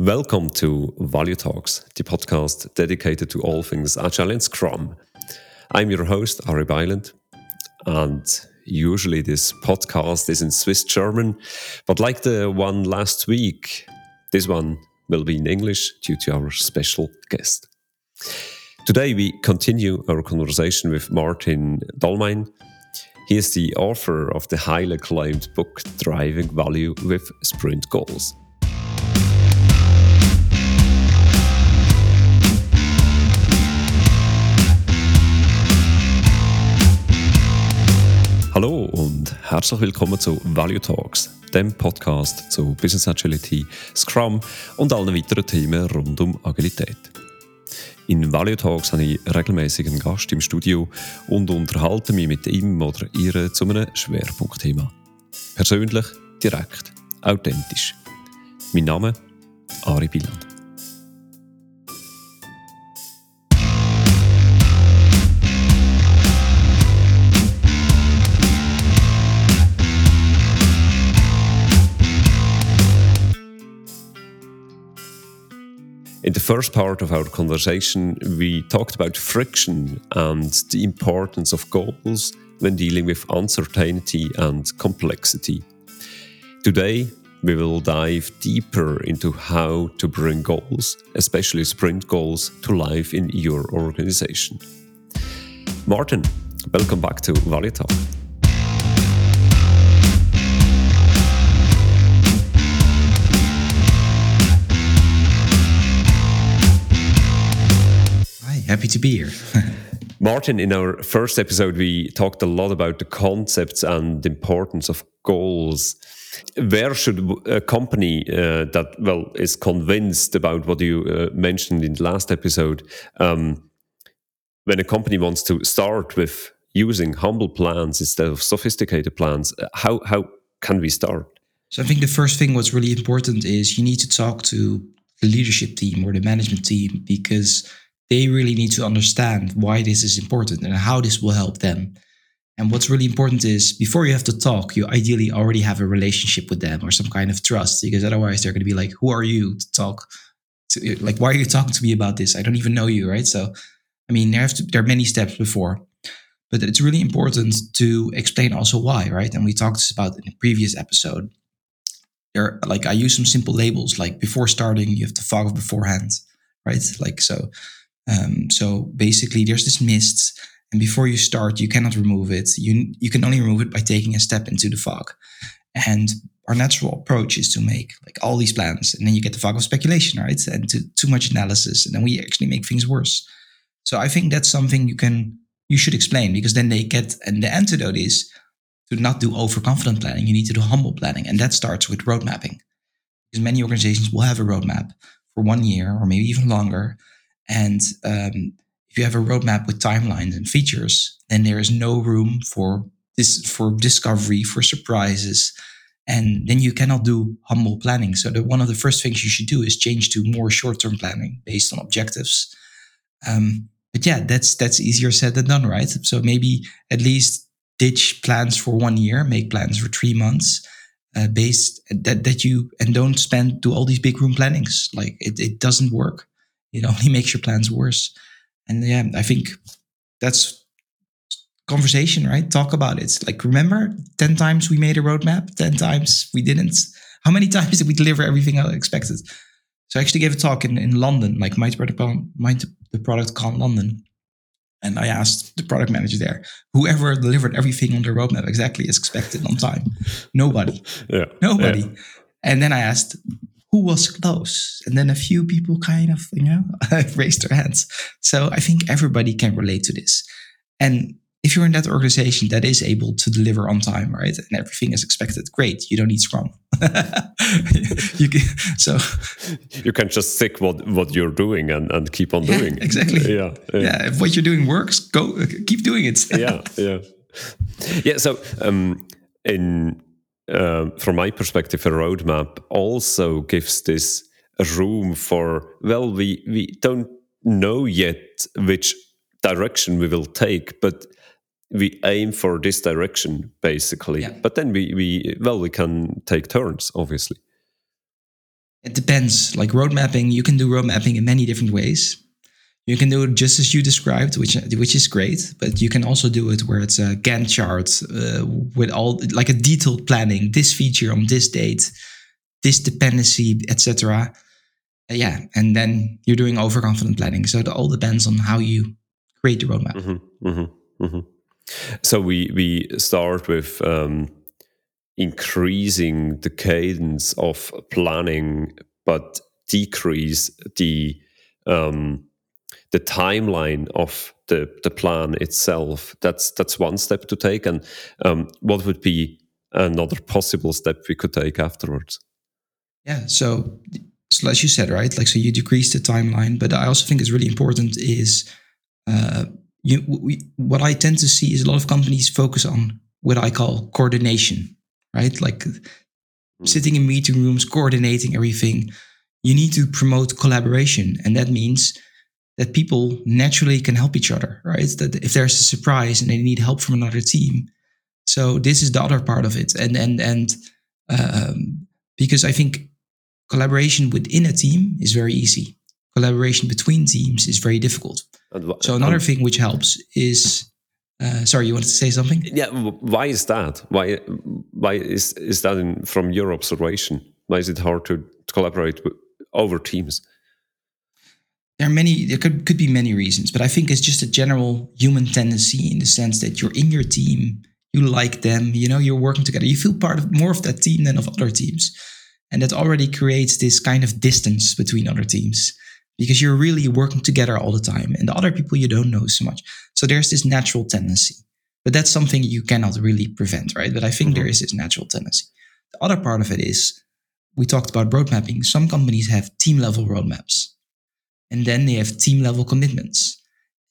Welcome to Value Talks, the podcast dedicated to all things Agile and Scrum. I'm your host, Ari Biland, and usually this podcast is in Swiss German, but like the one last week, this one will be in English due to our special guest. Today we continue our conversation with Maarten Dalmijn. He is the author of the highly acclaimed book Driving Value with Sprint Goals. Herzlich willkommen zu Value Talks, dem Podcast zu Business Agility, Scrum und allen weiteren Themen rund um Agilität. In Value Talks habe ich regelmäßig einen Gast im Studio und unterhalte mich mit ihm oder ihr zu einem Schwerpunktthema. Persönlich, direkt, authentisch. Mein Name Ari Biland. In the first part of our conversation, we talked about friction and the importance of goals when dealing with uncertainty and complexity. Today, we will dive deeper into how to bring goals, especially sprint goals, to life in your organization. Maarten, welcome back to Value Talk. Happy to be here. Maarten, in our first episode, we talked a lot about the concepts and the importance of goals. Where should a company uh, that well is convinced about what you uh, mentioned in the last episode, um, when a company wants to start with using humble plans instead of sophisticated plans, uh, how how can we start? So I think the first thing what's really important is you need to talk to the leadership team or the management team because they really need to understand why this is important and how this will help them. And what's really important is before you have to talk, you ideally already have a relationship with them or some kind of trust, because otherwise they're going to be like, Who are you to talk to? Like, why are you talking to me about this? I don't even know you, right? So, I mean, there, have to, there are many steps before, but it's really important to explain also why, right? And we talked about in the previous episode. There, like, I use some simple labels, like before starting, you have to fog beforehand, right? Like, so um, so basically, there's this mist, and before you start, you cannot remove it. You you can only remove it by taking a step into the fog. And our natural approach is to make like all these plans, and then you get the fog of speculation, right? And to, too much analysis, and then we actually make things worse. So I think that's something you can you should explain because then they get and the antidote is to not do overconfident planning. You need to do humble planning, and that starts with road mapping. Because many organizations will have a roadmap for one year or maybe even longer, and um, if you have a roadmap with timelines and features, then there is no room for this for discovery, for surprises, and then you cannot do humble planning. So one of the first things you should do is change to more short-term planning based on objectives. Um, but yeah, that's that's easier said than done, right? So maybe at least ditch plans for one year, make plans for three months, uh, based that that you and don't spend do all these big room plannings. Like it, it doesn't work it only makes your plans worse. And yeah, I think that's conversation, right? Talk about it. Like, remember 10 times we made a roadmap, 10 times we didn't. How many times did we deliver everything I expected? So I actually gave a talk in, in London, like my product, my, the product con London. And I asked the product manager there, whoever delivered everything on the roadmap exactly as expected on time. Nobody. Yeah. Nobody. Yeah. And then I asked, who was close. And then a few people kind of you know raised their hands. So i think everybody can relate to this. And if you're in that organization that is able to deliver on time right and everything is expected great you don't need scrum. You can, so you can just stick what what you're doing and, and keep on yeah, doing exactly. Yeah, yeah, yeah if what you're doing works go keep doing it. Yeah yeah. Yeah so um in uh, from my perspective, a roadmap also gives this room for well, we we don't know yet which direction we will take, but we aim for this direction basically. Yeah. But then we we well we can take turns, obviously. It depends. Like road mapping, you can do road mapping in many different ways. You can do it just as you described, which which is great. But you can also do it where it's a Gantt chart uh, with all like a detailed planning. This feature on this date, this dependency, etc. Uh, yeah, and then you're doing overconfident planning. So it all depends on how you create the roadmap. Mm-hmm, mm-hmm, mm-hmm. So we we start with um, increasing the cadence of planning, but decrease the um, the timeline of the the plan itself. That's that's one step to take. And um, what would be another possible step we could take afterwards? Yeah. So, so as you said, right? Like, so you decrease the timeline, but I also think it's really important is uh, you. We, what I tend to see is a lot of companies focus on what I call coordination, right? Like mm. sitting in meeting rooms, coordinating everything. You need to promote collaboration, and that means that people naturally can help each other, right? That if there's a surprise and they need help from another team, so this is the other part of it, and and and um, because I think collaboration within a team is very easy. Collaboration between teams is very difficult. So another um, thing which helps is, uh, sorry, you wanted to say something? Yeah, why is that? Why why is is that in, from your observation? Why is it hard to, to collaborate over teams? There are many there could, could be many reasons but i think it's just a general human tendency in the sense that you're in your team you like them you know you're working together you feel part of more of that team than of other teams. And that already creates this kind of distance between other teams because you're really working together all the time and the other people you don't know so much. So there's this natural tendency but that's something you cannot really prevent right? But i think mm-hmm. there is this natural tendency. The other part of it is we talked about road mapping. Some companies have team level roadmaps and then they have team level commitments.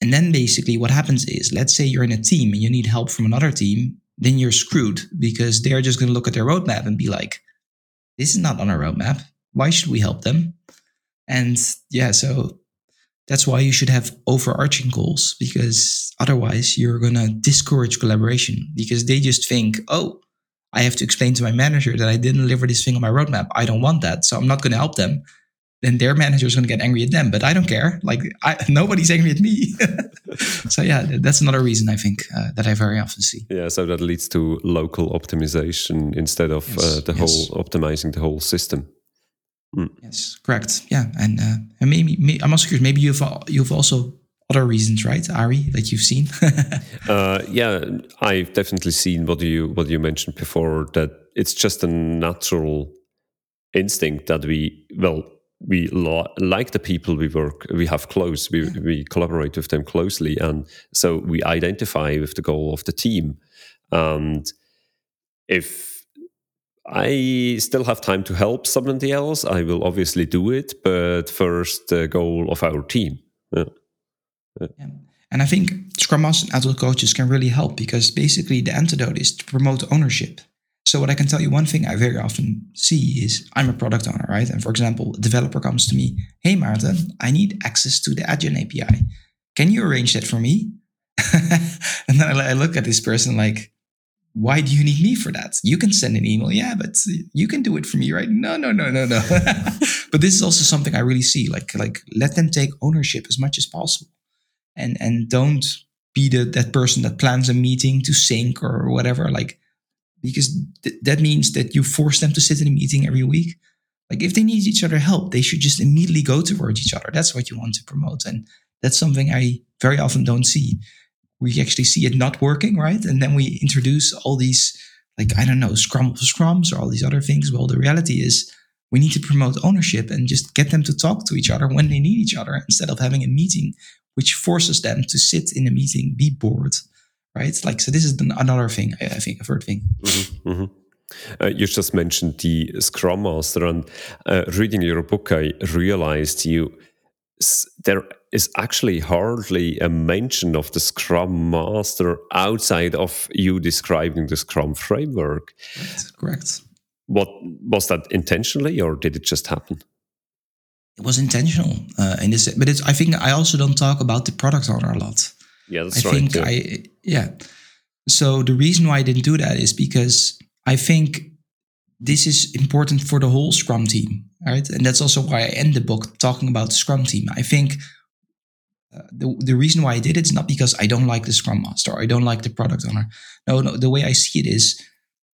And then basically what happens is, let's say you're in a team and you need help from another team, then you're screwed because they're just going to look at their roadmap and be like, this is not on our roadmap. Why should we help them? And yeah, so that's why you should have overarching goals because otherwise you're going to discourage collaboration because they just think, oh, I have to explain to my manager that I didn't deliver this thing on my roadmap. I don't want that. So I'm not going to help them then their manager is going to get angry at them. But I don't care. Like I, nobody's angry at me. so yeah, that's another reason I think uh, that I very often see. Yeah, so that leads to local optimization instead of yes, uh, the yes. whole optimizing the whole system. Mm. Yes, correct. Yeah, and uh, and maybe, maybe, I'm also curious. Maybe you've you've also other reasons, right, Ari, that you've seen? uh, yeah, I've definitely seen what you what you mentioned before. That it's just a natural instinct that we well we lo- like the people we work we have close we, we collaborate with them closely and so we identify with the goal of the team and if i still have time to help somebody else i will obviously do it but first the goal of our team yeah. Yeah. and i think scrum masters and agile coaches can really help because basically the antidote is to promote ownership so what I can tell you, one thing I very often see is I'm a product owner, right? And for example, a developer comes to me, hey Maarten, I need access to the Adyen API. Can you arrange that for me? and then I look at this person like, why do you need me for that? You can send an email, yeah, but you can do it for me, right? No, no, no, no, no. but this is also something I really see. Like, like let them take ownership as much as possible, and and don't be the that person that plans a meeting to sync or whatever. Like, because th- that means that you force them to sit in a meeting every week. Like if they need each other help, they should just immediately go towards each other. That's what you want to promote. And that's something I very often don't see. We actually see it not working, right? And then we introduce all these, like, I don't know, scrum scrums or all these other things. Well, the reality is we need to promote ownership and just get them to talk to each other when they need each other instead of having a meeting which forces them to sit in a meeting, be bored, right? Like, so this is another thing, I think, a third thing. Mm-hmm, mm-hmm. Uh, you just mentioned the Scrum Master, and uh, reading your book, I realized you there is actually hardly a mention of the Scrum Master outside of you describing the Scrum framework. That's correct. What was that intentionally, or did it just happen? It was intentional uh, in this, but it's. I think I also don't talk about the product owner a lot. Yeah, that's I right. think I yeah. So the reason why I didn't do that is because I think this is important for the whole Scrum team, right? And that's also why I end the book talking about the Scrum team. I think uh, the, the reason why I did it is not because I don't like the Scrum Master or I don't like the product owner. No, no, the way I see it is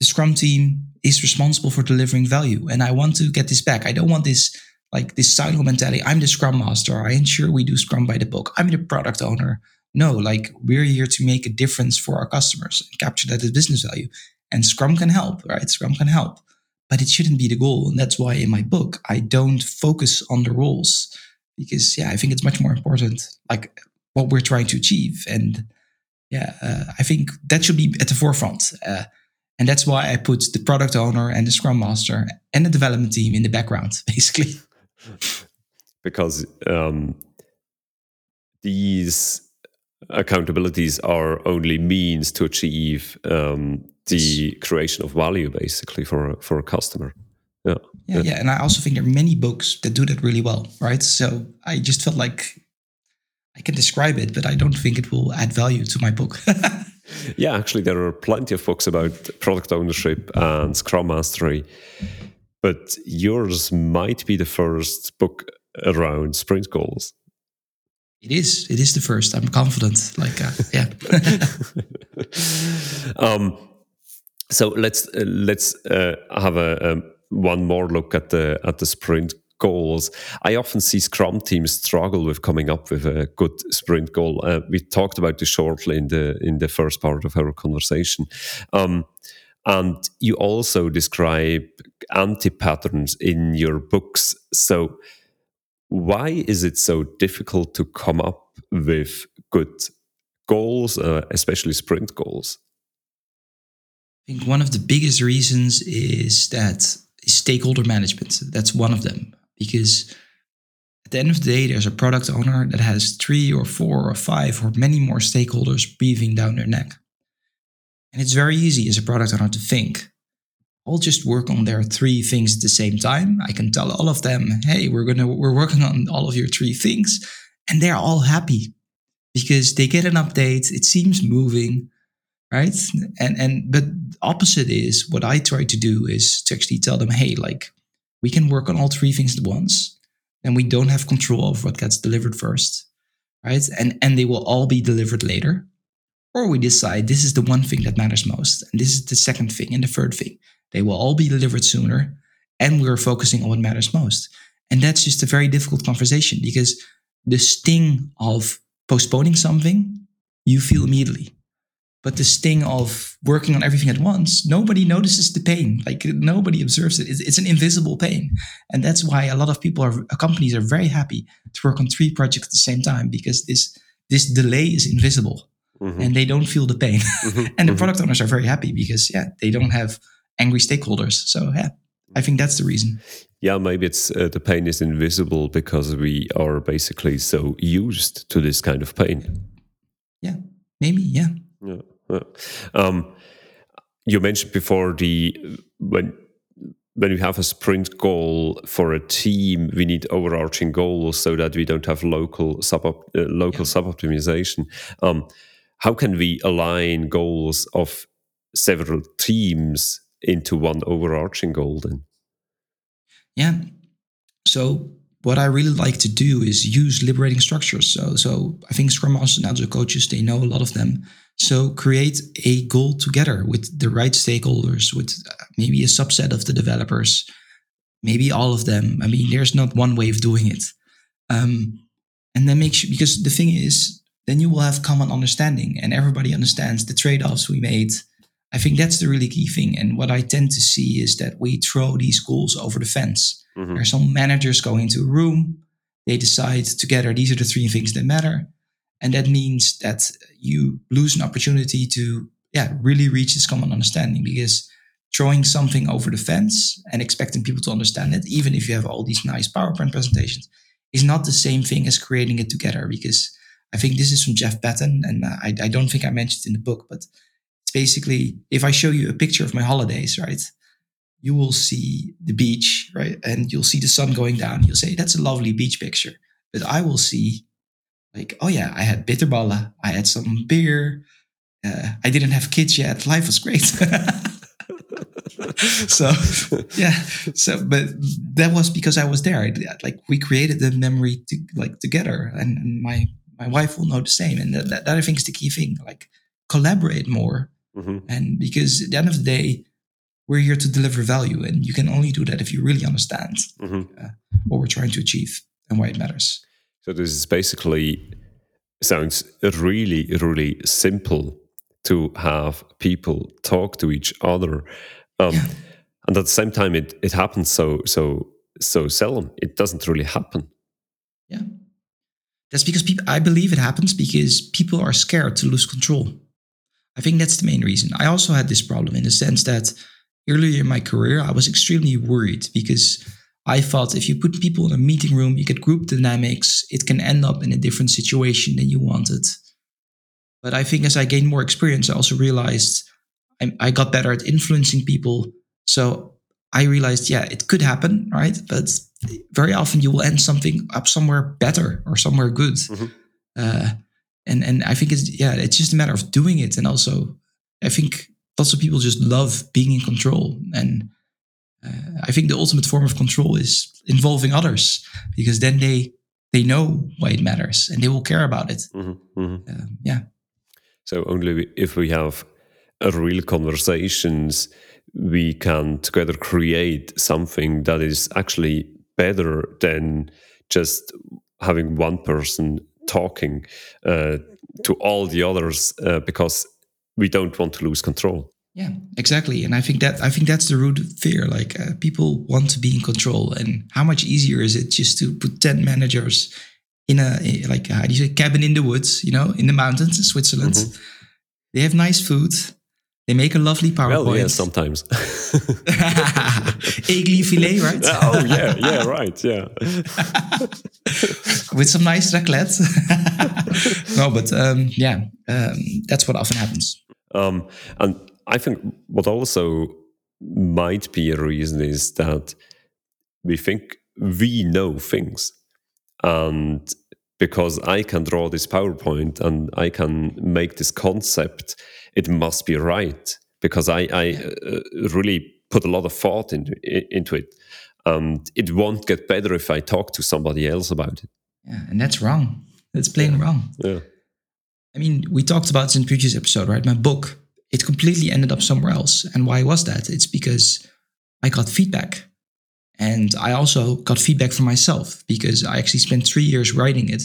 the Scrum team is responsible for delivering value. And I want to get this back. I don't want this like this silo mentality. I'm the Scrum Master. I ensure we do Scrum by the book. I'm the product owner. No, like we're here to make a difference for our customers and capture that as business value. And Scrum can help, right? Scrum can help, but it shouldn't be the goal. And that's why in my book, I don't focus on the roles because, yeah, I think it's much more important, like what we're trying to achieve. And yeah, uh, I think that should be at the forefront. Uh, and that's why I put the product owner and the scrum master and the development team in the background, basically. Because um, these accountabilities are only means to achieve um, the creation of value basically for for a customer. Yeah. yeah. yeah and i also think there are many books that do that really well right? So i just felt like i can describe it but i don't think it will add value to my book. Yeah actually there are plenty of books about product ownership and scrum mastery but yours might be the first book around sprint goals it is. It is the first. I'm confident. Like, uh, yeah. um, so let's uh, let's uh, have a um, one more look at the at the sprint goals. I often see Scrum teams struggle with coming up with a good sprint goal. Uh, we talked about this shortly in the in the first part of our conversation. Um, and you also describe anti patterns in your books. So why is it so difficult to come up with good goals, uh, especially sprint goals? I think one of the biggest reasons is that stakeholder management. That's one of them because at the end of the day, there's a product owner that has three or four or five or many more stakeholders breathing down their neck. And it's very easy as a product owner to think, all just work on their three things at the same time. I can tell all of them, hey, we're gonna we're working on all of your three things, and they're all happy because they get an update. It seems moving, right? And and but opposite is what I try to do is to actually tell them, hey, like we can work on all three things at once, and we don't have control of what gets delivered first, right? And and they will all be delivered later. Or we decide this is the one thing that matters most, and this is the second thing, and the third thing. They will all be delivered sooner. And we're focusing on what matters most. And that's just a very difficult conversation because the sting of postponing something, you feel immediately. But the sting of working on everything at once, nobody notices the pain. Like nobody observes it. It's, it's an invisible pain. And that's why a lot of people are, companies are very happy to work on three projects at the same time because this, this delay is invisible mm-hmm. and they don't feel the pain. Mm-hmm. and the mm-hmm. product owners are very happy because, yeah, they don't have angry stakeholders. So yeah, I think that's the reason. Yeah, maybe it's uh, the pain is invisible because we are basically so used to this kind of pain. Yeah, maybe. Yeah. Yeah. yeah. Um, you mentioned before the when when we have a sprint goal for a team, we need overarching goals so that we don't have local sub uh, local yeah. sub optimization. Um, how can we align goals of several teams into one overarching goal then? Yeah. So what I really like to do is use liberating structures. So so I think Scrum Masters and Agile coaches, they know a lot of them. So create a goal together with the right stakeholders, with uh, maybe a subset of the developers, maybe all of them. I mean, there's not one way of doing it. Um, and then make sure because the thing is, then you will have common understanding and everybody understands the trade-offs we made I think that's the really key thing. And what I tend to see is that we throw these goals over the fence. Mm-hmm. There are some managers go into a room, they decide together these are the three things that matter. And that means that you lose an opportunity to yeah, really reach this common understanding because throwing something over the fence and expecting people to understand it, even if you have all these nice PowerPoint presentations, is not the same thing as creating it together. Because I think this is from Jeff Patton, and I, I don't think I mentioned in the book, but basically if I show you a picture of my holidays, right? You will see the beach, right? And you'll see the sun going down. You'll say, that's a lovely beach picture. But I will see, like, oh yeah, I had bitterballen. I had some beer. Uh, I didn't have kids yet. Life was great. so yeah so but that was because i was there like we created the memory to, like together and, and, my my wife will know the same and that, that, i think is the key thing like collaborate more mm-hmm. and because at the end of the day we're here to deliver value and you can only do that if you really understand mm-hmm. uh, what we're trying to achieve and why it matters so this is basically sounds really really simple to have people talk to each other um, yeah. and at the same time it, it happens so so so seldom it doesn't really happen yeah that's because people i believe it happens because people are scared to lose control i think that's the main reason i also had this problem in the sense that earlier in my career i was extremely worried because i thought if you put people in a meeting room you get group dynamics it can end up in a different situation than you wanted but I think as I gained more experience, I also realized I, I got better at influencing people. So I realized, yeah, it could happen, right? But very often you will end something up somewhere better or somewhere good. Mm-hmm. Uh, and and I think it's yeah, it's just a matter of doing it. And also, I think lots of people just love being in control. And uh, I think the ultimate form of control is involving others because then they they know why it matters and they will care about it. Mm-hmm. Mm-hmm. Uh, yeah. So only if we have real conversations, we can together create something that is actually better than just having one person talking uh, to all the others uh, because we don't want to lose control. Yeah, exactly. And I think that I think that's the root of fear. Like uh, people want to be in control, and how much easier is it just to put ten managers in a like how do you say cabin in the woods, you know, in the mountains in Switzerland. Mm-hmm. They have nice food. They make a lovely PowerPoint. Well, yeah, sometimes. Egli filet, right? oh yeah, yeah, right, yeah. With some nice raclette. no, but um, yeah, um, that's what often happens. Um, and I think what also might be a reason is that we think we know things and because I can draw this PowerPoint and I can make this concept, it must be right because I, I uh, really put a lot of thought into into it. And it won't get better if I talk to somebody else about it. Yeah, and that's wrong. That's plain wrong. Yeah. I mean, we talked about this in previous episode, right? My book, it completely ended up somewhere else. And why was that? It's because I got feedback and I also got feedback from myself because I actually spent three years writing it.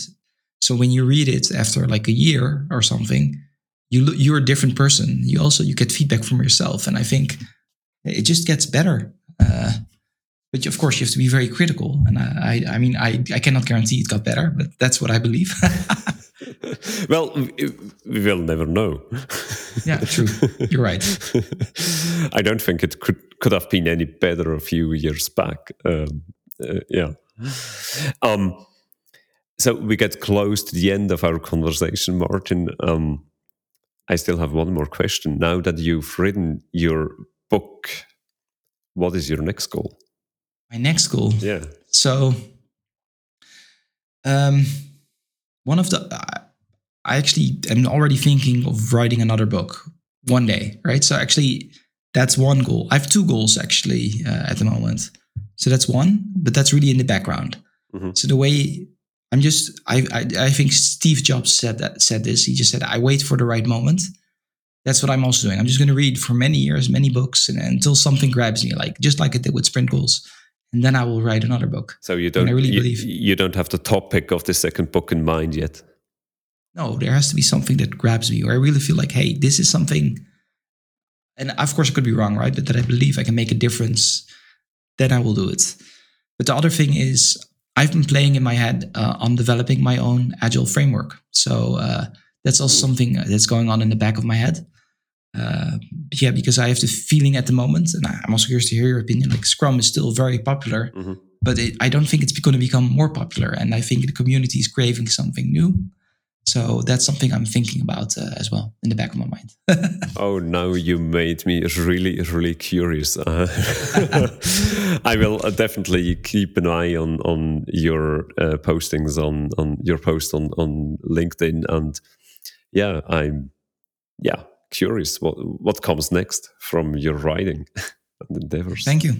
So when you read it after like a year or something, you you're a different person. You also you get feedback from yourself, and I think it just gets better. Uh, but of course, you have to be very critical. And I, I, I mean, I, I cannot guarantee it got better, but that's what I believe. well, we will never know. yeah, true. You're right. I don't think it could could have been any better a few years back. Um, uh, yeah. Um, so we get close to the end of our conversation, Maarten. Um, I still have one more question. Now that you've written your book, what is your next goal? My next goal. Yeah. So, um, one of the I actually am already thinking of writing another book one day, right? So actually, that's one goal. I have two goals actually uh, at the moment. So that's one, but that's really in the background. Mm-hmm. So the way I'm just, I, I, I think Steve Jobs said that said this. He just said, "I wait for the right moment." That's what I'm also doing. I'm just going to read for many years, many books, and, until something grabs me, like just like I did with Sprint Goals, and then I will write another book. So you don't, I really you, believe you don't have the topic of the second book in mind yet. No, there has to be something that grabs me, or I really feel like, hey, this is something. And of course, I could be wrong, right? But that I believe I can make a difference, then I will do it. But the other thing is, I've been playing in my head uh, on developing my own agile framework. So uh, that's also something that's going on in the back of my head. Uh, yeah, because I have the feeling at the moment, and I'm also curious to hear your opinion. Like Scrum is still very popular, mm-hmm. but it, I don't think it's going to become more popular. And I think the community is craving something new. So that's something I'm thinking about uh, as well in the back of my mind. oh, now you made me really, really curious. Uh, I will uh, definitely keep an eye on on your uh, postings on on your post on on LinkedIn, and yeah, I'm yeah curious what what comes next from your writing. and endeavors. Thank you.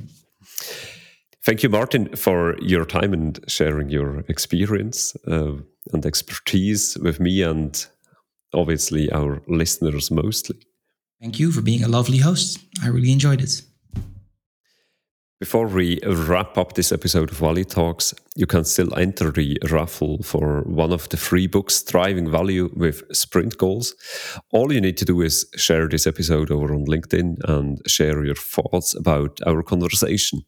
Thank you, Maarten, for your time and sharing your experience uh, and expertise with me and obviously our listeners mostly. Thank you for being a lovely host. I really enjoyed it. Before we wrap up this episode of Value Talks, you can still enter the raffle for one of the free books, Driving Value with Sprint Goals. All you need to do is share this episode over on LinkedIn and share your thoughts about our conversation.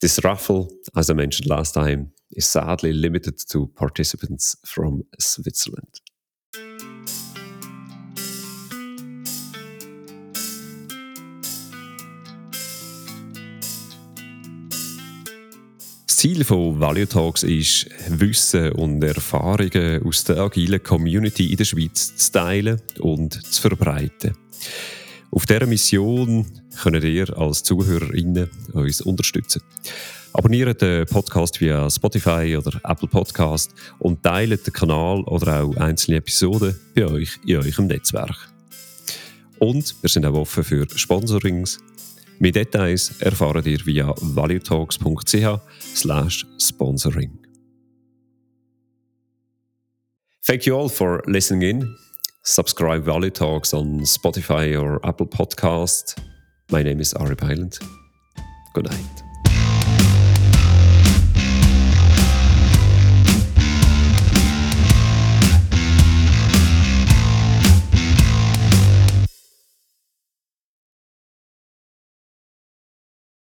This raffle, as I mentioned last time, is sadly limited to participants from Switzerland. Ziel von Value Talks ist, Wissen und Erfahrungen aus der agilen Community in der Schweiz zu teilen und zu verbreiten. Auf dieser Mission könnt ihr als ZuhörerInnen uns unterstützen. Abonniert den Podcast via Spotify oder Apple Podcast und teilt den Kanal oder auch einzelne Episoden bei euch in eurem Netzwerk. Und wir sind auch offen für Sponsorings. Mehr Details erfahrt ihr via valuetalks.ch sponsoring. Thank you all for listening in. subscribe Value Talks on Spotify or Apple Podcast. My name is Ari Byland. Good night.